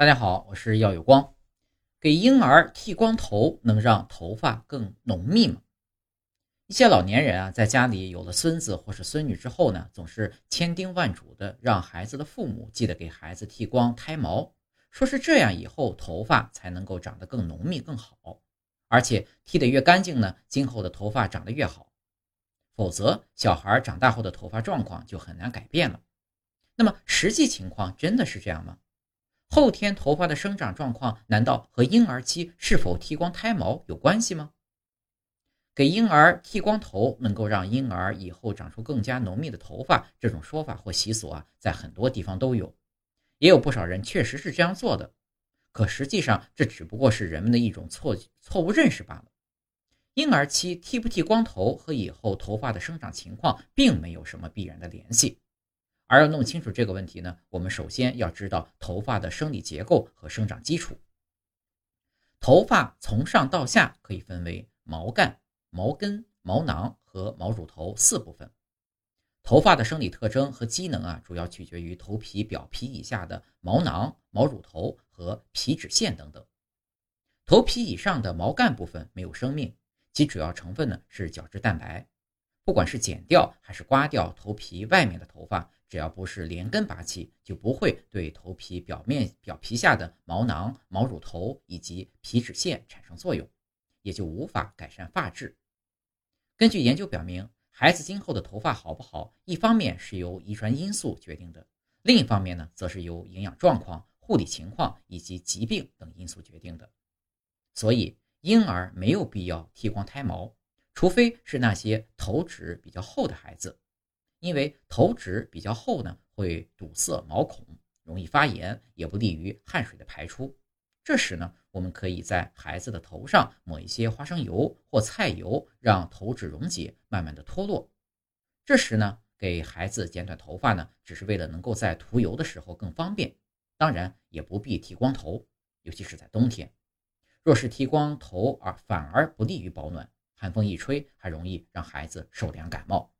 大家好，我是耀有光。给婴儿剃光头能让头发更浓密吗？一些老年人啊，在家里有了孙子或是孙女之后呢，总是千叮万嘱的让孩子的父母记得给孩子剃光胎毛，说是这样以后头发才能够长得更浓密更好，而且剃得越干净呢，今后的头发长得越好。否则，小孩长大后的头发状况就很难改变了。那么，实际情况真的是这样吗？后天头发的生长状况难道和婴儿期是否剃光胎毛有关系吗？给婴儿剃光头能够让婴儿以后长出更加浓密的头发，这种说法或习俗啊，在很多地方都有，也有不少人确实是这样做的。可实际上，这只不过是人们的一种错错误认识罢了。婴儿期剃不剃光头和以后头发的生长情况并没有什么必然的联系。而要弄清楚这个问题呢，我们首先要知道头发的生理结构和生长基础。头发从上到下可以分为毛干、毛根、毛囊和毛乳头四部分。头发的生理特征和机能啊，主要取决于头皮表皮以下的毛囊、毛乳头和皮脂腺等等。头皮以上的毛干部分没有生命，其主要成分呢是角质蛋白。不管是剪掉还是刮掉头皮外面的头发。只要不是连根拔起，就不会对头皮表面表皮下的毛囊、毛乳头以及皮脂腺产生作用，也就无法改善发质。根据研究表明，孩子今后的头发好不好，一方面是由遗传因素决定的，另一方面呢，则是由营养状况、护理情况以及疾病等因素决定的。所以，婴儿没有必要剃光胎毛，除非是那些头脂比较厚的孩子。因为头脂比较厚呢，会堵塞毛孔，容易发炎，也不利于汗水的排出。这时呢，我们可以在孩子的头上抹一些花生油或菜油，让头脂溶解，慢慢的脱落。这时呢，给孩子剪短头发呢，只是为了能够在涂油的时候更方便。当然，也不必剃光头，尤其是在冬天。若是剃光头而反而不利于保暖，寒风一吹，还容易让孩子受凉感冒。